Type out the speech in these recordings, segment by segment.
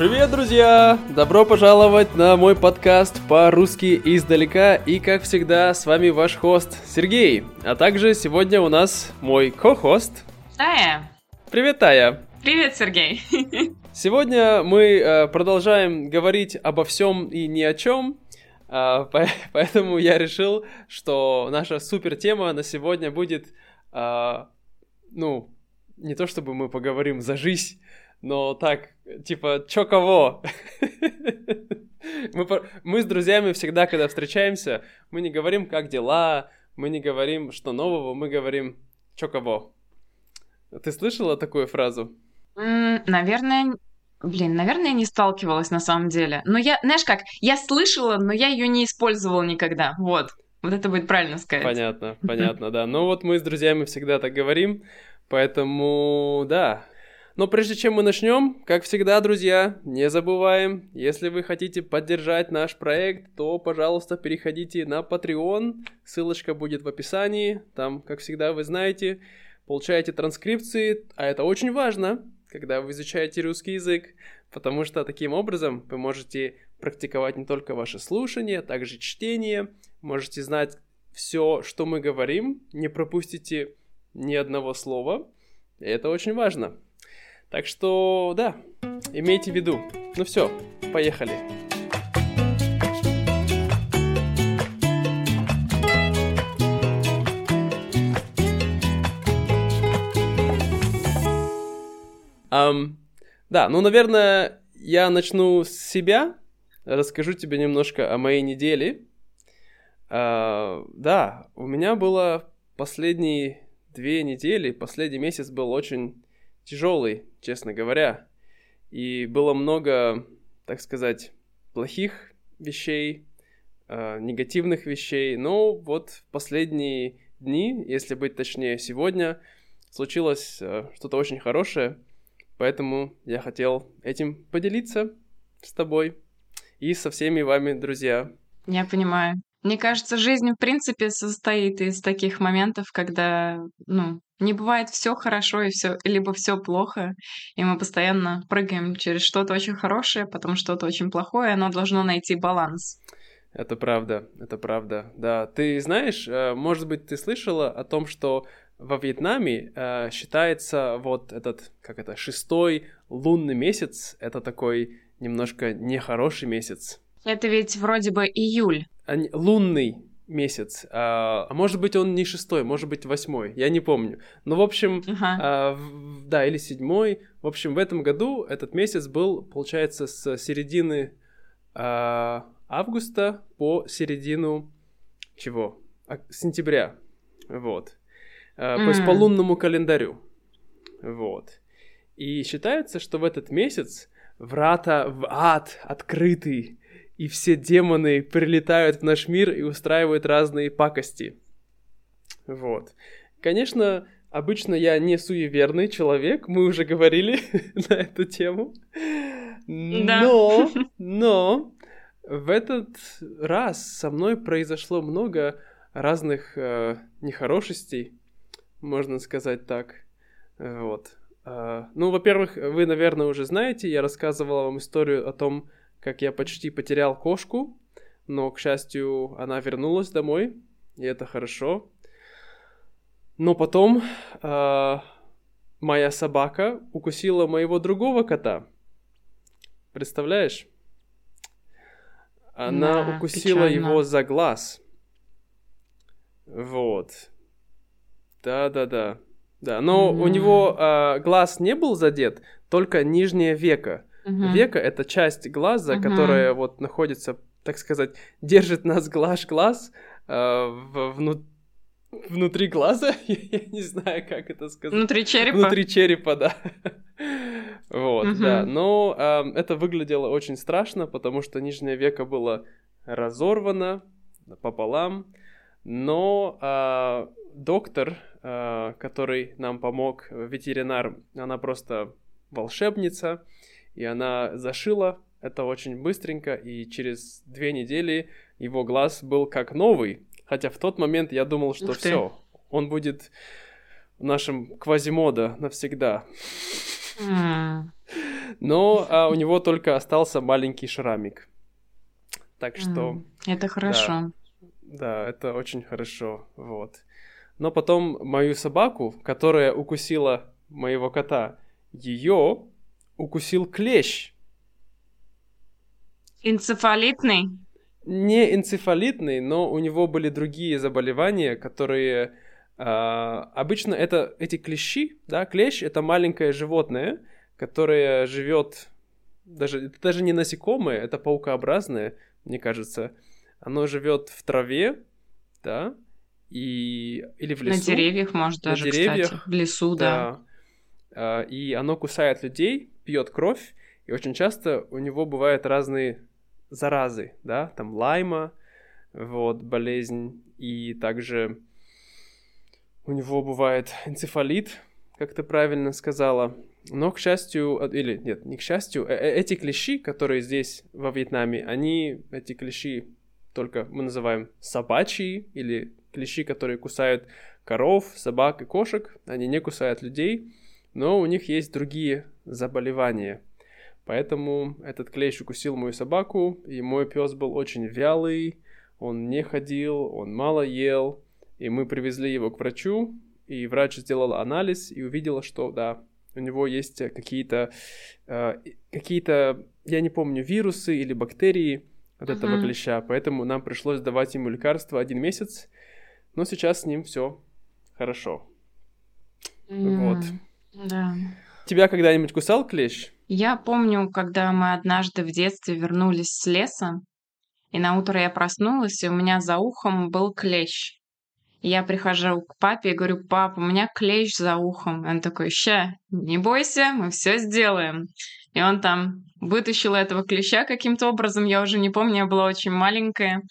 Привет, друзья! Добро пожаловать на мой подкаст по-русски издалека. И, как всегда, с вами ваш хост Сергей. А также сегодня у нас мой ко-хост. Тая. Привет, Тая. Привет, Сергей. Сегодня мы э, продолжаем говорить обо всем и ни о чем. Э, поэтому я решил, что наша супер тема на сегодня будет, э, ну, не то чтобы мы поговорим за жизнь, но так, типа, чё кого? мы, мы с друзьями всегда, когда встречаемся, мы не говорим, как дела, мы не говорим, что нового, мы говорим, чё кого. Ты слышала такую фразу? Mm, наверное, блин, наверное, не сталкивалась на самом деле. Но я, знаешь как, я слышала, но я ее не использовала никогда. Вот. Вот это будет правильно сказать. Понятно, понятно, да. Ну вот мы с друзьями всегда так говорим, поэтому, да, но прежде чем мы начнем, как всегда, друзья, не забываем, если вы хотите поддержать наш проект, то, пожалуйста, переходите на Patreon, ссылочка будет в описании, там, как всегда, вы знаете, получаете транскрипции, а это очень важно, когда вы изучаете русский язык, потому что таким образом вы можете практиковать не только ваше слушание, а также чтение, можете знать все, что мы говорим, не пропустите ни одного слова, и это очень важно. Так что, да, имейте в виду. Ну все, поехали. Um, да, ну, наверное, я начну с себя. Расскажу тебе немножко о моей неделе. Uh, да, у меня было последние две недели, последний месяц был очень тяжелый, честно говоря. И было много, так сказать, плохих вещей, э, негативных вещей. Но вот в последние дни, если быть точнее сегодня, случилось э, что-то очень хорошее. Поэтому я хотел этим поделиться с тобой и со всеми вами, друзья. Я понимаю. Мне кажется, жизнь в принципе состоит из таких моментов, когда, ну, не бывает все хорошо и все, либо все плохо, и мы постоянно прыгаем через что-то очень хорошее, потом что-то очень плохое, оно должно найти баланс. Это правда, это правда. Да, ты знаешь, э, может быть, ты слышала о том, что во Вьетнаме э, считается вот этот, как это, шестой лунный месяц, это такой немножко нехороший месяц. Это ведь вроде бы июль. А, лунный месяц. А, а может быть, он не шестой, может быть, восьмой. Я не помню. Ну, в общем, ага. а, в, да, или седьмой. В общем, в этом году этот месяц был, получается, с середины а, августа по середину чего? А, сентября. Вот. А, mm. То есть по лунному календарю. Вот. И считается, что в этот месяц врата в ад открыты и все демоны прилетают в наш мир и устраивают разные пакости. Вот. Конечно, обычно я не суеверный человек, мы уже говорили на эту тему. Но, но в этот раз со мной произошло много разных э, нехорошестей, можно сказать так. Вот. Э, ну, во-первых, вы, наверное, уже знаете, я рассказывал вам историю о том, как я почти потерял кошку, но, к счастью, она вернулась домой, и это хорошо. Но потом э, моя собака укусила моего другого кота. Представляешь? Она да, укусила печально. его за глаз. Вот. Да-да-да. Да, но mm. у него э, глаз не был задет, только нижнее веко. Угу. Века — это часть глаза, угу. которая вот находится, так сказать, держит нас глаз-глаз э, в, вну... внутри глаза, я не знаю, как это сказать. Внутри черепа? Внутри черепа, да. вот, угу. да. Но э, это выглядело очень страшно, потому что нижнее веко было разорвано пополам, но э, доктор, э, который нам помог, ветеринар, она просто волшебница, и она зашила это очень быстренько, и через две недели его глаз был как новый. Хотя в тот момент я думал, что все, он будет в нашем квазимода навсегда. Но а, у него только остался маленький шрамик. Так что... Это хорошо. Да, да, это очень хорошо. Вот. Но потом мою собаку, которая укусила моего кота, ее укусил клещ. Энцефалитный? Не энцефалитный, но у него были другие заболевания, которые... Э, обычно это эти клещи, да, клещ это маленькое животное, которое живет даже это даже не насекомое, это паукообразное, мне кажется. Оно живет в траве, да, и или в лесу. На деревьях, может, даже, на деревьях, кстати. В лесу, да. да. И оно кусает людей, пьет кровь, и очень часто у него бывают разные заразы, да, там лайма, вот, болезнь, и также у него бывает энцефалит, как ты правильно сказала. Но, к счастью, или нет, не к счастью, э, э, эти клещи, которые здесь, во Вьетнаме, они, эти клещи, только мы называем собачьи, или клещи, которые кусают коров, собак и кошек, они не кусают людей, но у них есть другие заболевания – Поэтому этот клещ укусил мою собаку, и мой пес был очень вялый, он не ходил, он мало ел, и мы привезли его к врачу, и врач сделал анализ и увидела, что да, у него есть какие-то, э, какие-то, я не помню, вирусы или бактерии от uh-huh. этого клеща, поэтому нам пришлось давать ему лекарство один месяц, но сейчас с ним все хорошо. Mm, вот. Да. Тебя когда-нибудь кусал клещ? Я помню, когда мы однажды в детстве вернулись с леса, и на утро я проснулась, и у меня за ухом был клещ. И я прихожу к папе и говорю, папа, у меня клещ за ухом. И он такой, ща, не бойся, мы все сделаем. И он там вытащил этого клеща каким-то образом, я уже не помню, я была очень маленькая.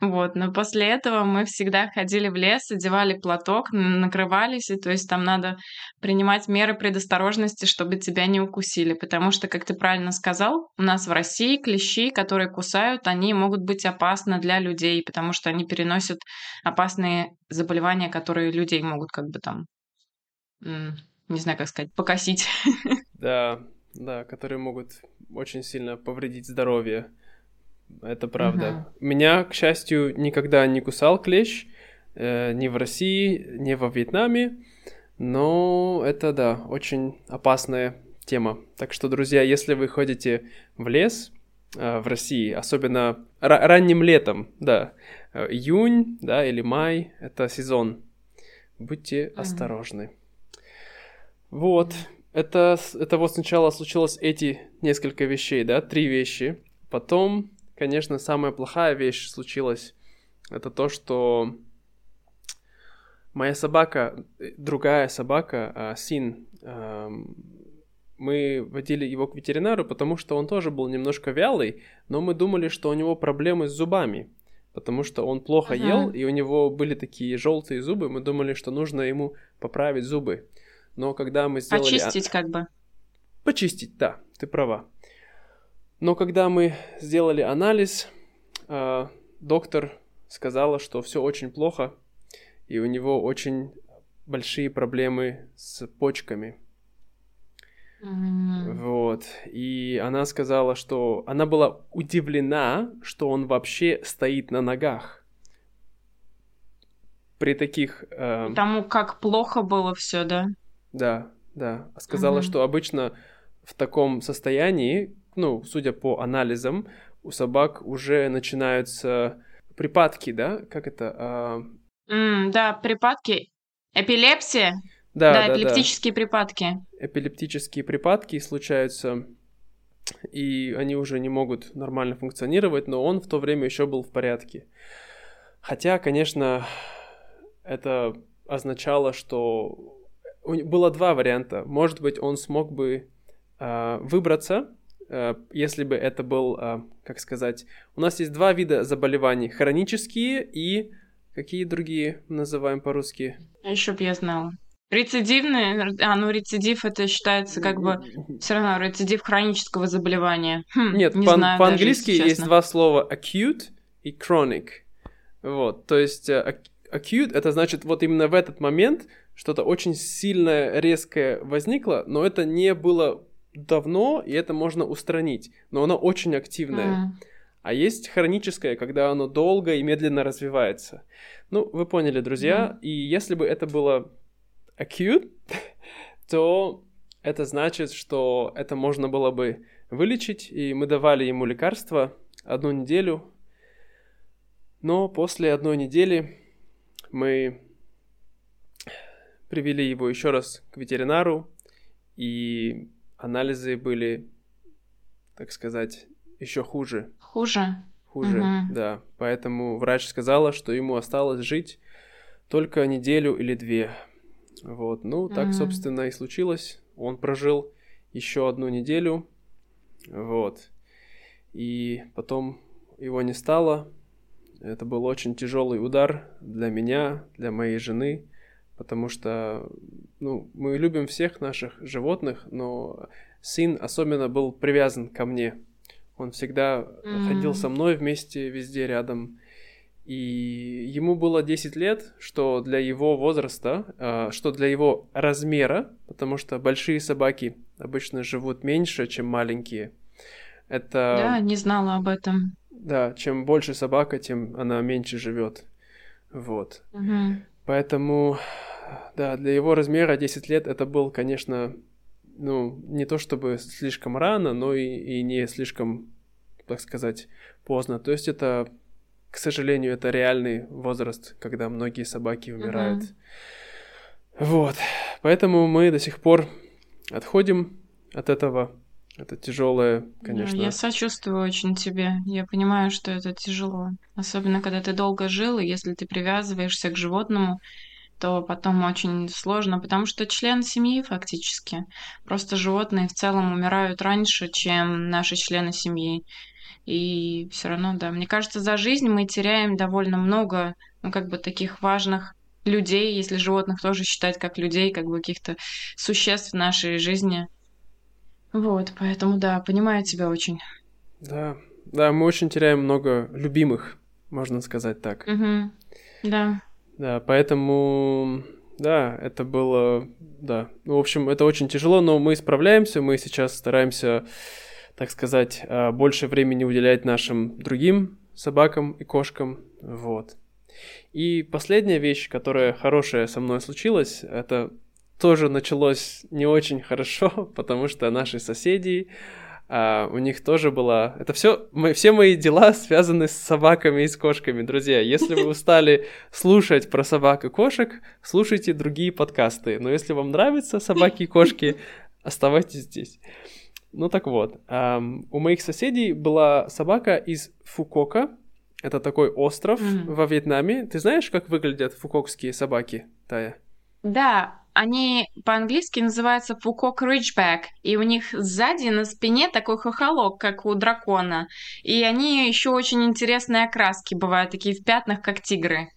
Вот, но после этого мы всегда ходили в лес, одевали платок, накрывались, и то есть там надо принимать меры предосторожности, чтобы тебя не укусили, потому что, как ты правильно сказал, у нас в России клещи, которые кусают, они могут быть опасны для людей, потому что они переносят опасные заболевания, которые людей могут как бы там, не знаю, как сказать, покосить. Да, да, которые могут очень сильно повредить здоровье. Это правда. Uh-huh. Меня, к счастью, никогда не кусал клещ, э, ни в России, ни во Вьетнаме. Но это, да, очень опасная тема. Так что, друзья, если вы ходите в лес э, в России, особенно ра- ранним летом, да, э, июнь, да, или май, это сезон, будьте uh-huh. осторожны. Вот. Это, это вот сначала случилось эти несколько вещей, да, три вещи. Потом, конечно, самая плохая вещь случилась. Это то, что моя собака, другая собака, а, Син, мы водили его к ветеринару, потому что он тоже был немножко вялый, но мы думали, что у него проблемы с зубами, потому что он плохо ага. ел, и у него были такие желтые зубы, мы думали, что нужно ему поправить зубы. Но когда мы сделали... Почистить как бы. Почистить, да, ты права. Но когда мы сделали анализ, э, доктор сказала, что все очень плохо, и у него очень большие проблемы с почками. Вот. И она сказала, что она была удивлена, что он вообще стоит на ногах. При таких... Э... Потому как плохо было все, да? Да, да. Сказала, угу. что обычно в таком состоянии, ну, судя по анализам, у собак уже начинаются припадки, да? Как это? А... Mm, да, припадки. Эпилепсия? Да, да, да эпилептические да. припадки. Эпилептические припадки случаются, и они уже не могут нормально функционировать, но он в то время еще был в порядке. Хотя, конечно, это означало, что было два варианта. Может быть, он смог бы э, выбраться, э, если бы это был, э, как сказать, у нас есть два вида заболеваний: хронические и какие другие называем по-русски? А еще бы я знала. Рецидивные, а ну рецидив это считается как бы все равно рецидив хронического заболевания. Хм, Нет, не по- знаю по-английски даже, есть два слова acute и chronic. Вот, то есть acute это значит вот именно в этот момент что-то очень сильное, резкое возникло, но это не было давно, и это можно устранить, но оно очень активное. Mm. А есть хроническое, когда оно долго и медленно развивается. Ну, вы поняли, друзья, mm. и если бы это было acute, то это значит, что это можно было бы вылечить, и мы давали ему лекарства одну неделю, но после одной недели мы привели его еще раз к ветеринару, и анализы были, так сказать, еще хуже. Хуже? Хуже, угу. да. Поэтому врач сказала, что ему осталось жить только неделю или две. Вот, ну, так, угу. собственно, и случилось. Он прожил еще одну неделю, вот. И потом его не стало. Это был очень тяжелый удар для меня, для моей жены, потому что, ну, мы любим всех наших животных, но сын особенно был привязан ко мне. Он всегда mm-hmm. ходил со мной вместе, везде рядом. И ему было 10 лет, что для его возраста, а, что для его размера, потому что большие собаки обычно живут меньше, чем маленькие. Это... Да, не знала об этом. Да, чем больше собака, тем она меньше живет. Вот. Угу. Поэтому, да, для его размера 10 лет это был, конечно, ну, не то чтобы слишком рано, но и, и не слишком, так сказать, поздно. То есть это к сожалению, это реальный возраст, когда многие собаки умирают. Uh-huh. Вот. Поэтому мы до сих пор отходим от этого. Это тяжелое, конечно. Я сочувствую очень тебе. Я понимаю, что это тяжело. Особенно, когда ты долго жил, и если ты привязываешься к животному, то потом очень сложно, потому что член семьи фактически. Просто животные в целом умирают раньше, чем наши члены семьи. И все равно, да, мне кажется, за жизнь мы теряем довольно много, ну, как бы таких важных людей, если животных тоже считать как людей, как бы каких-то существ в нашей жизни. Вот, поэтому, да, понимаю тебя очень. Да, да, мы очень теряем много любимых, можно сказать так. Угу. Да. Да, поэтому, да, это было, да. Ну, в общем, это очень тяжело, но мы справляемся, мы сейчас стараемся так сказать, э, больше времени уделять нашим другим собакам и кошкам. Вот. И последняя вещь, которая хорошая со мной случилась, это тоже началось не очень хорошо, потому что наши соседи, а, у них тоже была... Это все, мы, все мои дела связаны с собаками и с кошками, друзья. Если вы устали слушать про собак и кошек, слушайте другие подкасты. Но если вам нравятся собаки и кошки, оставайтесь здесь. Ну так вот, эм, у моих соседей была собака из Фукока. Это такой остров mm-hmm. во Вьетнаме. Ты знаешь, как выглядят фукокские собаки, Тая? Да, они по-английски называются Фукок Ridgeback, и у них сзади на спине такой хохолок, как у дракона. И они еще очень интересные окраски бывают, такие в пятнах, как тигры.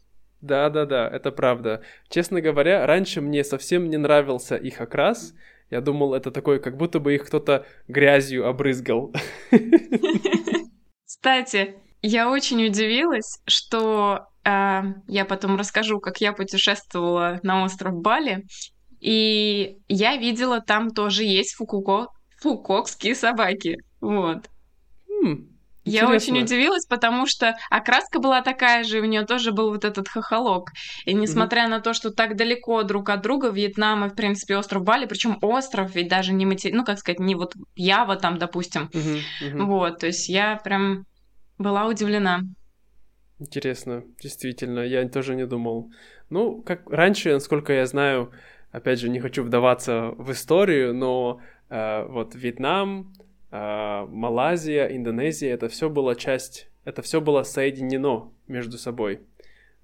Да, да, да, это правда. Честно говоря, раньше мне совсем не нравился их окрас. Я думал, это такое, как будто бы их кто-то грязью обрызгал. Кстати, я очень удивилась, что я потом расскажу, как я путешествовала на остров Бали, и я видела, там тоже есть фукуко, фукокские собаки. Вот. Хм, я очень удивилась, потому что окраска была такая же, и у нее тоже был вот этот хохолок. И несмотря mm-hmm. на то, что так далеко друг от друга, Вьетнам и, в принципе, остров Бали, причем остров, ведь даже не матери... ну, как сказать, не вот Ява там, допустим. Mm-hmm. Mm-hmm. Вот, то есть я прям была удивлена. Интересно, действительно, я тоже не думал. Ну, как раньше, насколько я знаю, опять же, не хочу вдаваться в историю, но э, вот Вьетнам, а, Малайзия, Индонезия, это все было часть, это все было соединено между собой.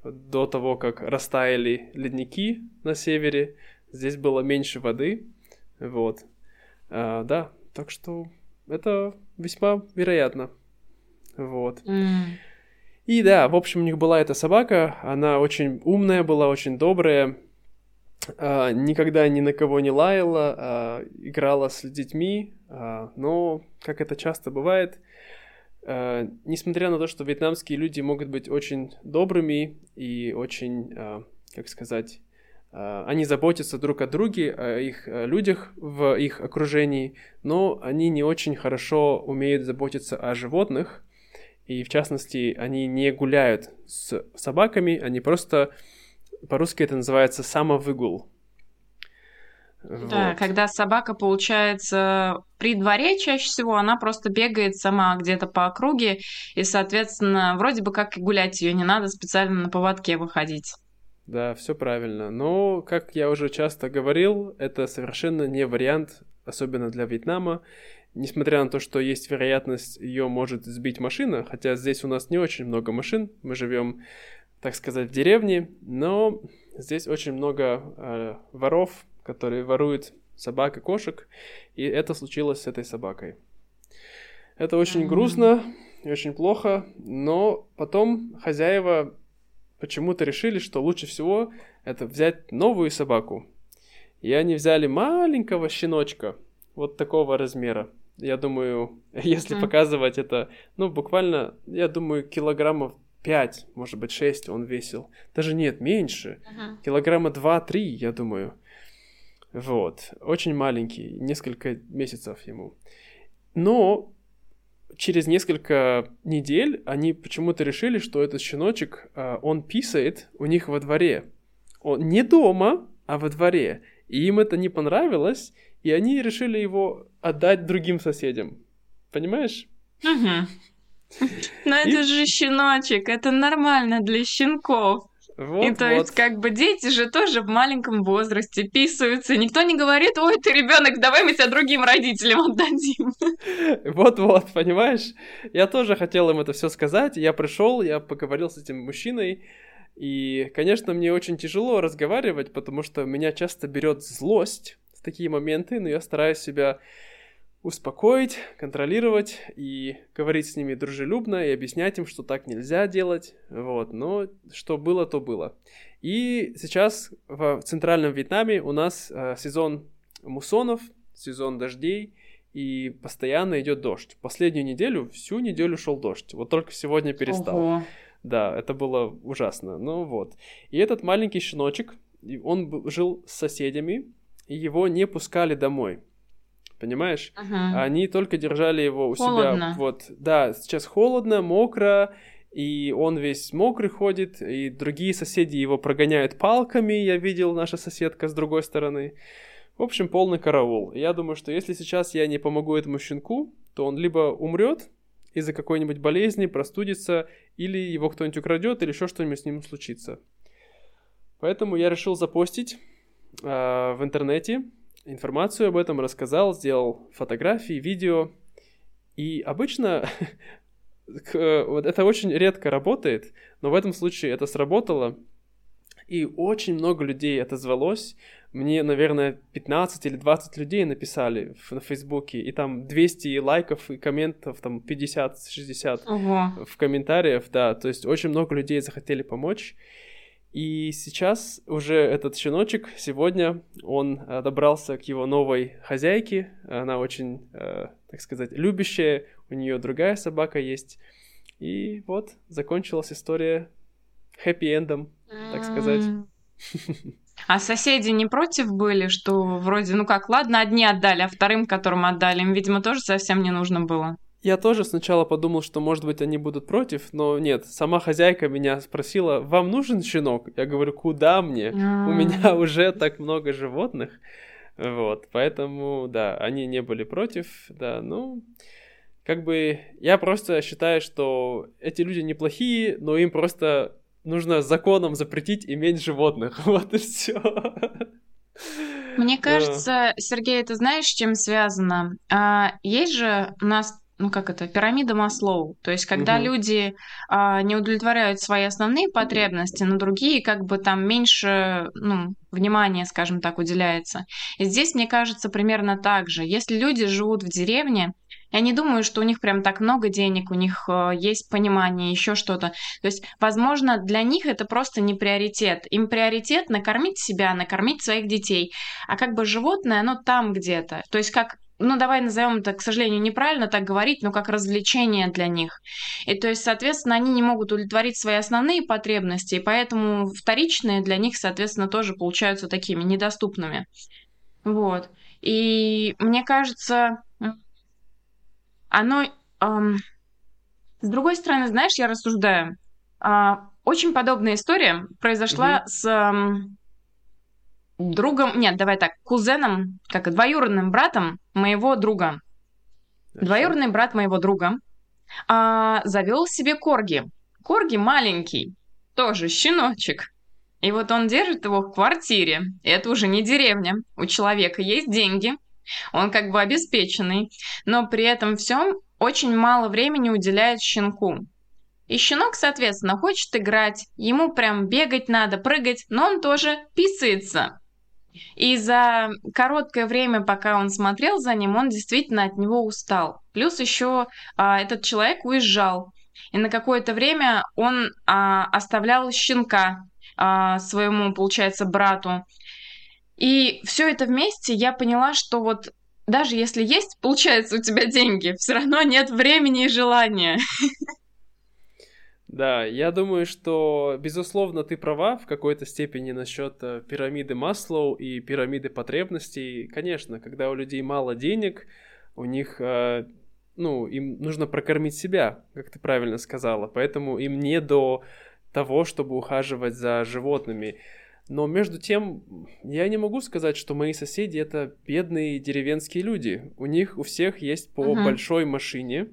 До того, как растаяли ледники на севере, здесь было меньше воды, вот. А, да, так что это весьма вероятно, вот. Mm. И да, в общем, у них была эта собака, она очень умная была, очень добрая, а, никогда ни на кого не лаяла, а, играла с детьми, а, но, как это часто бывает, несмотря на то, что вьетнамские люди могут быть очень добрыми и очень, как сказать, они заботятся друг о друге, о их людях в их окружении, но они не очень хорошо умеют заботиться о животных, и в частности, они не гуляют с собаками, они просто, по-русски это называется самовыгул. Да, вот. когда собака, получается, при дворе чаще всего, она просто бегает сама где-то по округе, и, соответственно, вроде бы как и гулять ее не надо специально на поводке выходить. Да, все правильно. Но, как я уже часто говорил, это совершенно не вариант, особенно для Вьетнама. Несмотря на то, что есть вероятность, ее может сбить машина, хотя здесь у нас не очень много машин, мы живем, так сказать, в деревне, но здесь очень много э, воров, которые воруют собак и кошек, и это случилось с этой собакой. Это очень грустно и очень плохо, но потом хозяева почему-то решили, что лучше всего это взять новую собаку. И они взяли маленького щеночка, вот такого размера. Я думаю, если mm-hmm. показывать это, ну, буквально, я думаю, килограммов 5, может быть, 6 он весил. Даже нет, меньше. Uh-huh. Килограмма 2-3, я думаю. Вот, очень маленький, несколько месяцев ему. Но через несколько недель они почему-то решили, что этот щеночек, а, он писает у них во дворе. Он не дома, а во дворе. И им это не понравилось, и они решили его отдать другим соседям. Понимаешь? Угу. Но это же щеночек, это нормально для щенков. Вот, и то вот. есть, как бы дети же тоже в маленьком возрасте писаются. Никто не говорит, ой, ты ребенок, давай мы тебя другим родителям отдадим. Вот-вот, понимаешь? Я тоже хотел им это все сказать. Я пришел, я поговорил с этим мужчиной. И, конечно, мне очень тяжело разговаривать, потому что меня часто берет злость такие моменты, но я стараюсь себя успокоить, контролировать и говорить с ними дружелюбно и объяснять им, что так нельзя делать, вот, но что было, то было. И сейчас в центральном Вьетнаме у нас э, сезон муссонов, сезон дождей, и постоянно идет дождь. Последнюю неделю, всю неделю шел дождь. Вот только сегодня перестал. Ого. Да, это было ужасно. Ну вот. И этот маленький щеночек, он жил с соседями, и его не пускали домой понимаешь? Ага. Они только держали его у холодно. себя. Вот, да, сейчас холодно, мокро, и он весь мокрый ходит, и другие соседи его прогоняют палками, я видел, наша соседка с другой стороны. В общем, полный караул. Я думаю, что если сейчас я не помогу этому щенку, то он либо умрет из-за какой-нибудь болезни, простудится, или его кто-нибудь украдет, или еще что-нибудь с ним случится. Поэтому я решил запостить в интернете информацию об этом, рассказал, сделал фотографии, видео. И обычно вот это очень редко работает, но в этом случае это сработало. И очень много людей отозвалось. Мне, наверное, 15 или 20 людей написали на Фейсбуке, и там 200 лайков и комментов, там 50-60 в комментариях, да. То есть очень много людей захотели помочь. И сейчас уже этот щеночек, сегодня он э, добрался к его новой хозяйке. Она очень, э, так сказать, любящая. У нее другая собака есть. И вот закончилась история хэппи-эндом, так сказать. А соседи не против были, что вроде, ну как, ладно, одни отдали, а вторым, которым отдали, им, видимо, тоже совсем не нужно было. Я тоже сначала подумал, что, может быть, они будут против, но нет. Сама хозяйка меня спросила, вам нужен щенок? Я говорю, куда мне? У а. меня уже так много животных. Вот, поэтому, да, они не были против, да, ну, как бы, я просто считаю, что эти люди неплохие, но им просто нужно законом запретить иметь животных, вот и все. Мне кажется, Сергей, это знаешь, с чем связано? А, есть же у нас ну как это, пирамида Маслоу. То есть, когда угу. люди а, не удовлетворяют свои основные потребности, но другие как бы там меньше, ну, внимания, скажем так, уделяется. И здесь, мне кажется, примерно так же. Если люди живут в деревне, я не думаю, что у них прям так много денег, у них э, есть понимание, еще что-то. То есть, возможно, для них это просто не приоритет. Им приоритет накормить себя, накормить своих детей. А как бы животное, оно там где-то. То есть, как ну, давай назовем это, к сожалению, неправильно так говорить, но как развлечение для них. И то есть, соответственно, они не могут удовлетворить свои основные потребности, и поэтому вторичные для них, соответственно, тоже получаются такими недоступными. Вот. И мне кажется, оно... Эм, с другой стороны, знаешь, я рассуждаю. Э, очень подобная история произошла угу. с э, другом... Нет, давай так, кузеном, как двоюродным братом моего друга. Хорошо. Двоюродный брат моего друга э, завел себе корги. Корги маленький, тоже щеночек. И вот он держит его в квартире. Это уже не деревня. У человека есть деньги. Он как бы обеспеченный. Но при этом всем очень мало времени уделяет щенку. И щенок, соответственно, хочет играть. Ему прям бегать надо, прыгать, но он тоже писается. И за короткое время, пока он смотрел за ним, он действительно от него устал. Плюс еще а, этот человек уезжал. И на какое-то время он а, оставлял щенка а, своему, получается, брату. И все это вместе я поняла, что вот даже если есть, получается, у тебя деньги, все равно нет времени и желания. Да, я думаю, что, безусловно, ты права в какой-то степени насчет э, пирамиды Маслоу и пирамиды потребностей. Конечно, когда у людей мало денег, у них, э, ну, им нужно прокормить себя, как ты правильно сказала, поэтому им не до того, чтобы ухаживать за животными. Но между тем, я не могу сказать, что мои соседи это бедные деревенские люди. У них у всех есть по uh-huh. большой машине,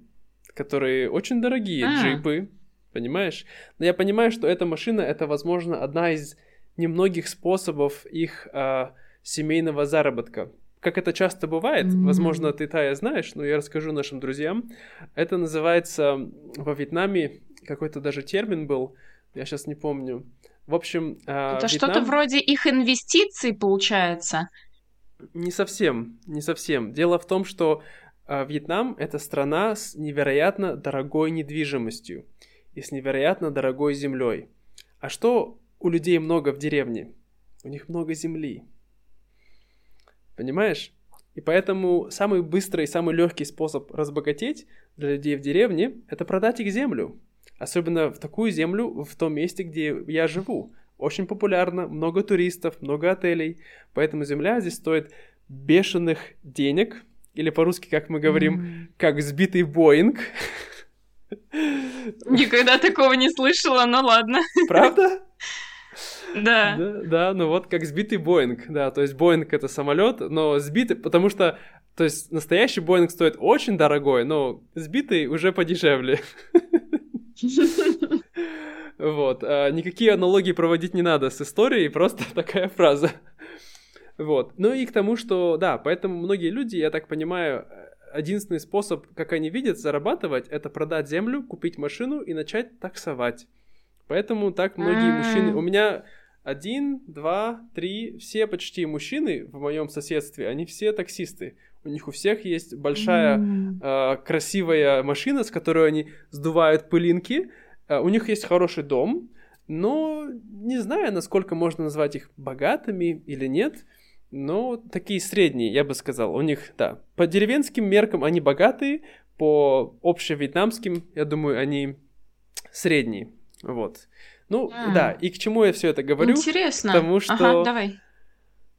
которые очень дорогие, uh-huh. джипы, понимаешь? Но я понимаю, что эта машина это, возможно, одна из немногих способов их э, семейного заработка. Как это часто бывает, mm-hmm. возможно, ты, Тая, знаешь, но я расскажу нашим друзьям. Это называется во Вьетнаме, какой-то даже термин был, я сейчас не помню. В общем, э, это Вьетнам... что-то вроде их инвестиций получается. Не совсем, не совсем. Дело в том, что э, Вьетнам это страна с невероятно дорогой недвижимостью и с невероятно дорогой землей. А что у людей много в деревне? У них много земли. Понимаешь? И поэтому самый быстрый и самый легкий способ разбогатеть для людей в деревне – это продать их землю. Особенно в такую землю, в том месте, где я живу. Очень популярно, много туристов, много отелей. Поэтому земля здесь стоит бешеных денег. Или по-русски, как мы говорим, mm. как сбитый Боинг. Никогда такого не слышала, но ладно. Правда? Да. да. Да, ну вот как сбитый Боинг, да, то есть Боинг это самолет, но сбитый, потому что, то есть настоящий Боинг стоит очень дорогой, но сбитый уже подешевле. Вот. А, никакие аналогии проводить не надо с историей, просто такая фраза. Вот. Ну и к тому, что, да, поэтому многие люди, я так понимаю, единственный способ, как они видят, зарабатывать, это продать землю, купить машину и начать таксовать. Поэтому так многие мужчины... У меня один, два, три, все почти мужчины в моем соседстве, они все таксисты. У них у всех есть большая э, красивая машина, с которой они сдувают пылинки. Э, у них есть хороший дом, но не знаю, насколько можно назвать их богатыми или нет. Но такие средние, я бы сказал. У них, да, по деревенским меркам они богатые, по общевьетнамским, я думаю, они средние. Вот. Ну, а. да, и к чему я все это говорю? Интересно. К тому, что... Ага, давай.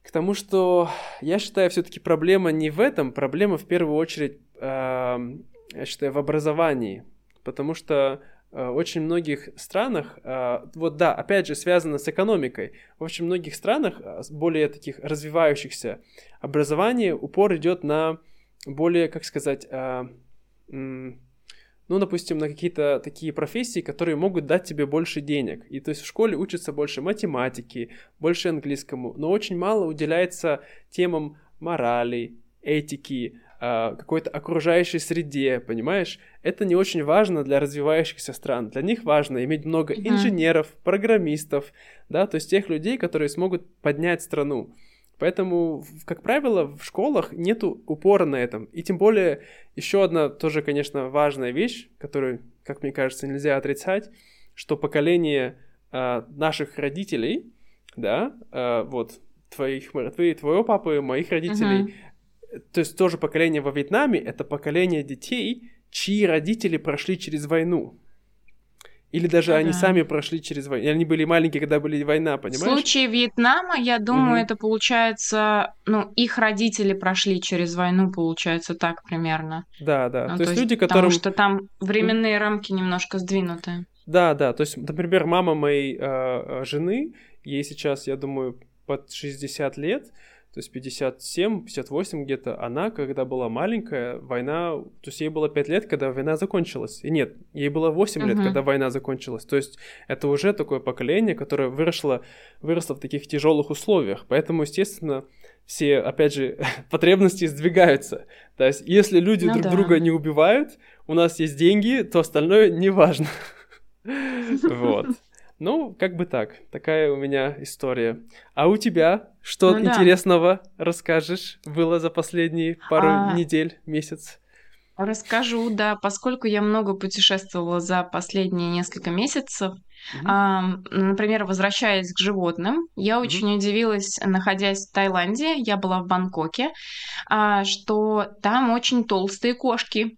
К тому, что я считаю, все-таки проблема не в этом, проблема в первую очередь, э, я считаю, в образовании. Потому что очень многих странах, э, вот да, опять же, связано с экономикой, в очень многих странах, э, более таких развивающихся, образование, упор идет на более, как сказать, э, ну, допустим, на какие-то такие профессии, которые могут дать тебе больше денег. И то есть в школе учатся больше математики, больше английскому, но очень мало уделяется темам морали, этики, какой-то окружающей среде, понимаешь? Это не очень важно для развивающихся стран. Для них важно иметь много инженеров, программистов, да, то есть тех людей, которые смогут поднять страну. Поэтому, как правило, в школах нету упора на этом. И тем более, еще одна тоже, конечно, важная вещь, которую, как мне кажется, нельзя отрицать, что поколение э, наших родителей, да, э, вот, твоих, твои, твоего папы, моих родителей. То есть тоже поколение во Вьетнаме, это поколение детей, чьи родители прошли через войну. Или даже ага. они сами прошли через войну. Они были маленькие, когда были война, понимаешь? В случае Вьетнама, я думаю, угу. это получается, ну, их родители прошли через войну, получается так примерно. Да, да. Ну, то, то есть люди, которым... Потому что там временные рамки немножко сдвинуты. Да, да. То есть, например, мама моей э, жены, ей сейчас, я думаю, под 60 лет, то есть 57-58 где-то, она, когда была маленькая, война, то есть ей было 5 лет, когда война закончилась. И нет, ей было 8 uh-huh. лет, когда война закончилась. То есть это уже такое поколение, которое выросло, выросло в таких тяжелых условиях. Поэтому, естественно, все, опять же, потребности сдвигаются. То есть если люди ну, друг да. друга не убивают, у нас есть деньги, то остальное не важно. Вот. Ну, как бы так. Такая у меня история. А у тебя что ну, интересного да. расскажешь было за последние пару а... недель, месяц? Расскажу, да, поскольку я много путешествовала за последние несколько месяцев. Mm-hmm. А, например, возвращаясь к животным, я mm-hmm. очень удивилась, находясь в Таиланде, я была в Бангкоке, а, что там очень толстые кошки.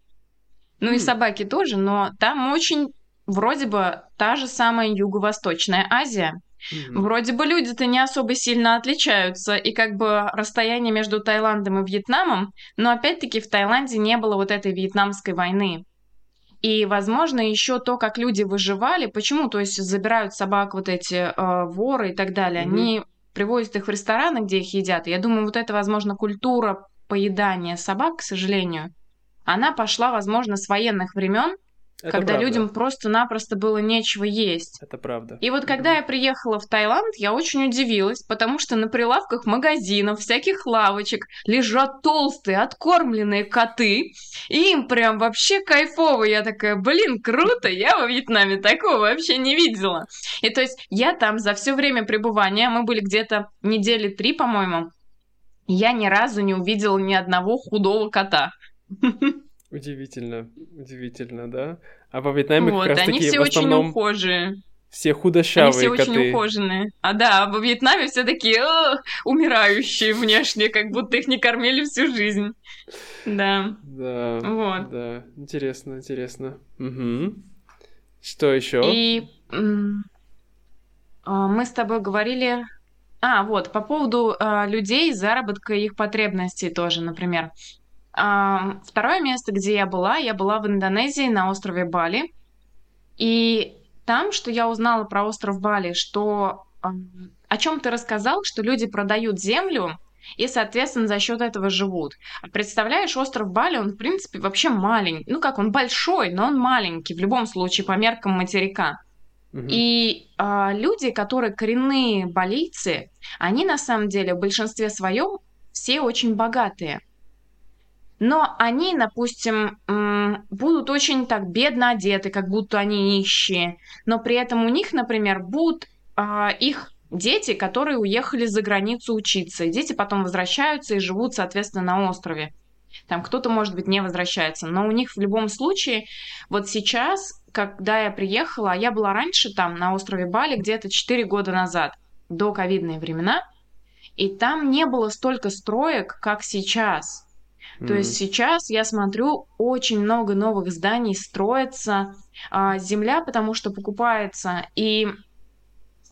Ну mm-hmm. и собаки тоже, но там очень вроде бы та же самая Юго-Восточная Азия. Mm-hmm. Вроде бы люди-то не особо сильно отличаются, и как бы расстояние между Таиландом и Вьетнамом, но опять-таки в Таиланде не было вот этой вьетнамской войны. И, возможно, еще то, как люди выживали, почему, то есть забирают собак вот эти э, воры и так далее, mm-hmm. они привозят их в рестораны, где их едят. Я думаю, вот эта, возможно, культура поедания собак, к сожалению, она пошла, возможно, с военных времен, это когда правда. людям просто-напросто было нечего есть. Это правда. И вот когда я приехала в Таиланд, я очень удивилась, потому что на прилавках магазинов, всяких лавочек лежат толстые, откормленные коты, и им прям вообще кайфово. Я такая, блин, круто, я во Вьетнаме такого вообще не видела. И то есть я там за все время пребывания, мы были где-то недели три, по-моему, я ни разу не увидела ни одного худого кота. Удивительно, удивительно, да? А во Вьетнаме вот, как раз они все в основном... очень ухожие. Все худощавые Они все коты. очень ухоженные. А да, во Вьетнаме все такие умирающие внешне, как будто их не кормили всю жизнь. Да. Да. Вот. Да. Интересно, интересно. Угу. Что еще? И а, мы с тобой говорили. А, вот, по поводу а, людей, заработка и их потребностей тоже, например. Второе место, где я была, я была в Индонезии на острове Бали. И там, что я узнала про остров Бали, что о чем ты рассказал, что люди продают землю и, соответственно, за счет этого живут. А представляешь, остров Бали, он, в принципе, вообще маленький. Ну как, он большой, но он маленький, в любом случае, по меркам материка. И а, люди, которые коренные балийцы, они на самом деле в большинстве своем все очень богатые но они, допустим, будут очень так бедно одеты, как будто они нищие, но при этом у них, например, будут а, их дети, которые уехали за границу учиться, и дети потом возвращаются и живут, соответственно, на острове. Там кто-то, может быть, не возвращается, но у них в любом случае, вот сейчас, когда я приехала, я была раньше там, на острове Бали, где-то 4 года назад, до ковидные времена, и там не было столько строек, как сейчас – Mm-hmm. То есть сейчас я смотрю, очень много новых зданий строится, а, земля, потому что покупается. И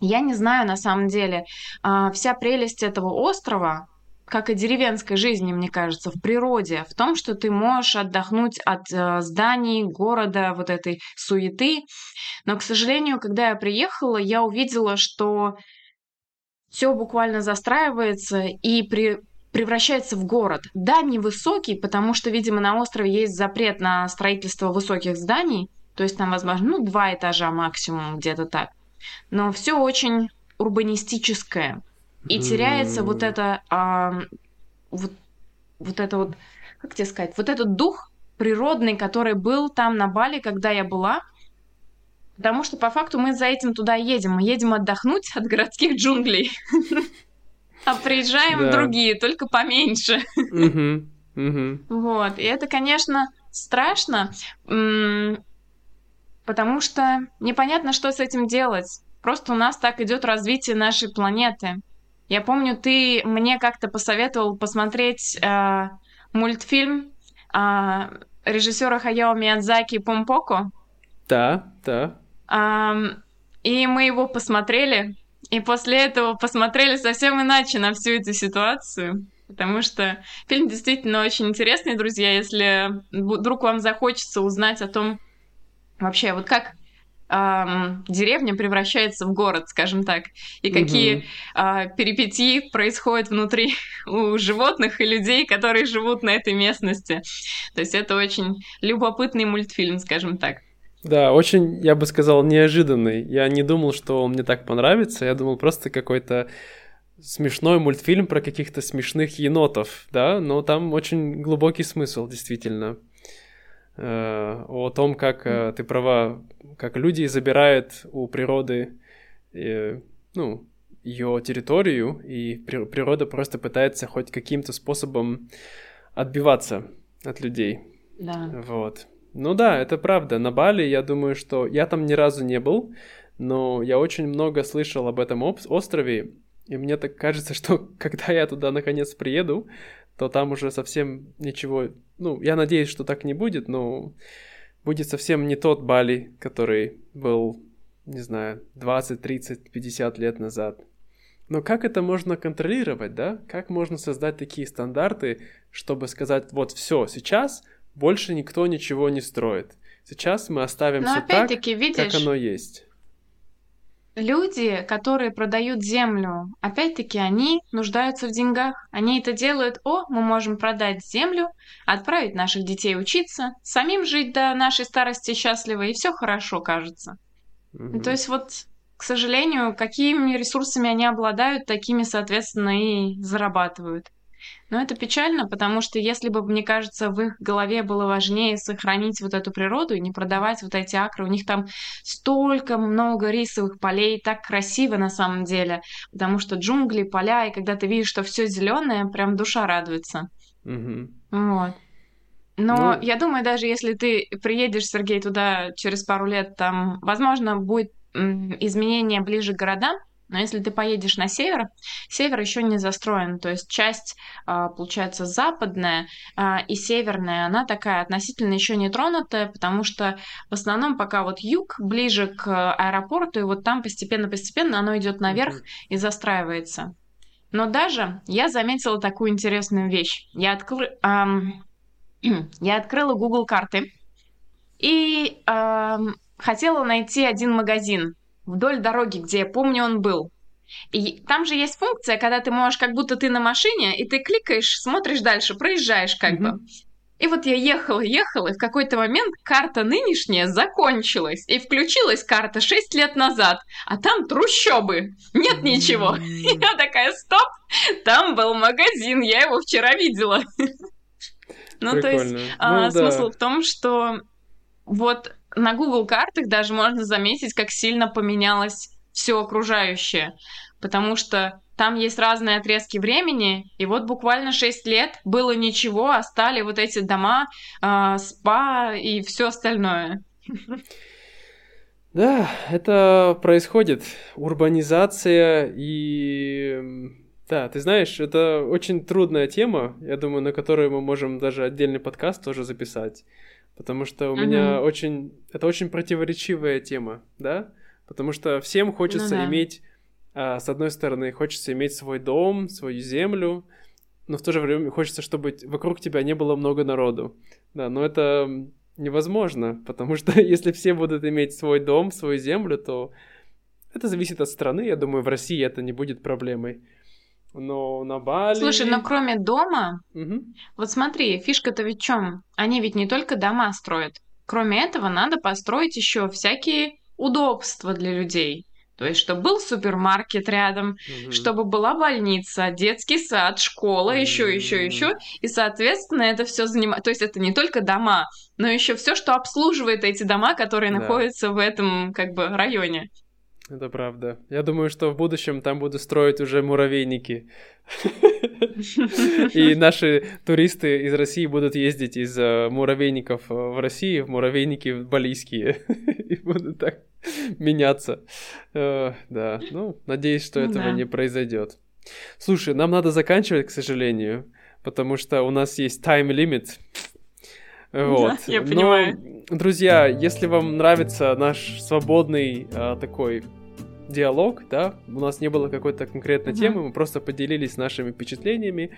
я не знаю на самом деле, а, вся прелесть этого острова, как и деревенской жизни, мне кажется, в природе, в том, что ты можешь отдохнуть от э, зданий, города, вот этой суеты. Но, к сожалению, когда я приехала, я увидела, что все буквально застраивается, и при превращается в город. Да, невысокий, потому что, видимо, на острове есть запрет на строительство высоких зданий, то есть там, возможно, ну, два этажа максимум, где-то так. Но все очень урбанистическое. И теряется вот это, а, вот, вот это вот, как тебе сказать, вот этот дух природный, который был там на Бали, когда я была. Потому что по факту мы за этим туда едем. Мы едем отдохнуть от городских джунглей. А приезжаем да. другие, только поменьше. Угу, угу. Вот. И это, конечно, страшно, потому что непонятно, что с этим делать. Просто у нас так идет развитие нашей планеты. Я помню, ты мне как-то посоветовал посмотреть э, мультфильм а, режиссера Хаяо Миядзаки Помпоко. Да, да. И мы его посмотрели, и после этого посмотрели совсем иначе на всю эту ситуацию. Потому что фильм действительно очень интересный, друзья. Если вдруг вам захочется узнать о том, вообще, вот как эм, деревня превращается в город, скажем так, и какие угу. э, перипетии происходят внутри у животных и людей, которые живут на этой местности. То есть это очень любопытный мультфильм, скажем так. Да, очень, я бы сказал, неожиданный. Я не думал, что он мне так понравится. Я думал, просто какой-то смешной мультфильм про каких-то смешных енотов, да, но там очень глубокий смысл, действительно. Э, о том, как э, ты права, как люди забирают у природы, э, ну, ее территорию, и природа просто пытается хоть каким-то способом отбиваться от людей. Да. Вот. Ну да, это правда. На Бали, я думаю, что я там ни разу не был, но я очень много слышал об этом острове, и мне так кажется, что когда я туда наконец приеду, то там уже совсем ничего... Ну, я надеюсь, что так не будет, но будет совсем не тот Бали, который был, не знаю, 20, 30, 50 лет назад. Но как это можно контролировать, да? Как можно создать такие стандарты, чтобы сказать, вот все, сейчас больше никто ничего не строит. Сейчас мы оставим все так, видишь, как оно есть. Люди, которые продают землю, опять-таки они нуждаются в деньгах. Они это делают, о, мы можем продать землю, отправить наших детей учиться, самим жить до нашей старости счастливо, и все хорошо, кажется. Угу. То есть вот, к сожалению, какими ресурсами они обладают, такими, соответственно, и зарабатывают. Но это печально, потому что если бы, мне кажется, в их голове было важнее сохранить вот эту природу и не продавать вот эти акры, у них там столько много рисовых полей, так красиво на самом деле, потому что джунгли, поля, и когда ты видишь, что все зеленое, прям душа радуется. Угу. Вот. Но ну... я думаю, даже если ты приедешь, Сергей, туда через пару лет, там, возможно, будет изменение ближе к городам, но если ты поедешь на север, север еще не застроен, то есть часть, а, получается, западная а, и северная, она такая относительно еще не тронутая, потому что в основном пока вот юг ближе к аэропорту, и вот там постепенно-постепенно оно идет наверх mm-hmm. и застраивается. Но даже я заметила такую интересную вещь. Я, откры... эм... я открыла Google карты и эм... хотела найти один магазин, вдоль дороги, где я помню он был. И там же есть функция, когда ты можешь, как будто ты на машине, и ты кликаешь, смотришь дальше, проезжаешь как mm-hmm. бы. И вот я ехала, ехала, и в какой-то момент карта нынешняя закончилась, и включилась карта 6 лет назад, а там трущобы, нет ничего. Mm-hmm. Я такая, стоп, там был магазин, я его вчера видела. Ну, то есть, а, ну, смысл в том, что вот на Google картах даже можно заметить, как сильно поменялось все окружающее, потому что там есть разные отрезки времени, и вот буквально 6 лет было ничего, а стали вот эти дома, э, спа и все остальное. Да, это происходит. Урбанизация и... Да, ты знаешь, это очень трудная тема, я думаю, на которую мы можем даже отдельный подкаст тоже записать потому что у uh-huh. меня очень... Это очень противоречивая тема, да? Потому что всем хочется ну, да. иметь... А, с одной стороны, хочется иметь свой дом, свою землю, но в то же время хочется, чтобы вокруг тебя не было много народу. Да, но это невозможно, потому что если все будут иметь свой дом, свою землю, то это зависит от страны. Я думаю, в России это не будет проблемой. Но на Бали... Слушай, но кроме дома, угу. вот смотри, фишка-то ведь в чем? Они ведь не только дома строят. Кроме этого, надо построить еще всякие удобства для людей. То есть, чтобы был супермаркет рядом, угу. чтобы была больница, детский сад, школа, еще, еще, еще. И, соответственно, это все занимает. То есть, это не только дома, но еще все, что обслуживает эти дома, которые да. находятся в этом как бы районе. Это правда. Я думаю, что в будущем там будут строить уже муравейники. И наши туристы из России будут ездить из э, муравейников э, в России в муравейники балийские. И будут так меняться. Э, да, ну, надеюсь, что этого не произойдет. Слушай, нам надо заканчивать, к сожалению. потому что у нас есть limit. Вот. Да, я понимаю. Но, друзья, если вам нравится наш свободный а, такой диалог, да, у нас не было какой-то конкретной uh-huh. темы, мы просто поделились нашими впечатлениями,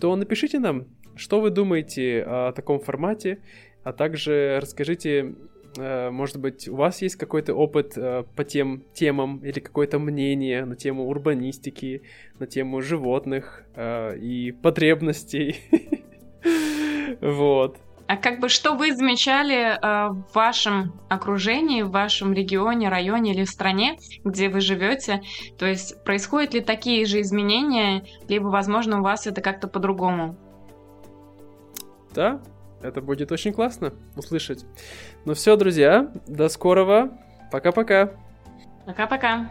то напишите нам, что вы думаете о таком формате, а также расскажите, э, может быть, у вас есть какой-то опыт э, по тем темам или какое-то мнение на тему урбанистики, на тему животных э, и потребностей. Вот. А как бы что вы замечали э, в вашем окружении, в вашем регионе, районе или в стране, где вы живете? То есть происходят ли такие же изменения, либо, возможно, у вас это как-то по-другому? Да, это будет очень классно услышать. Ну все, друзья, до скорого. Пока-пока. Пока-пока.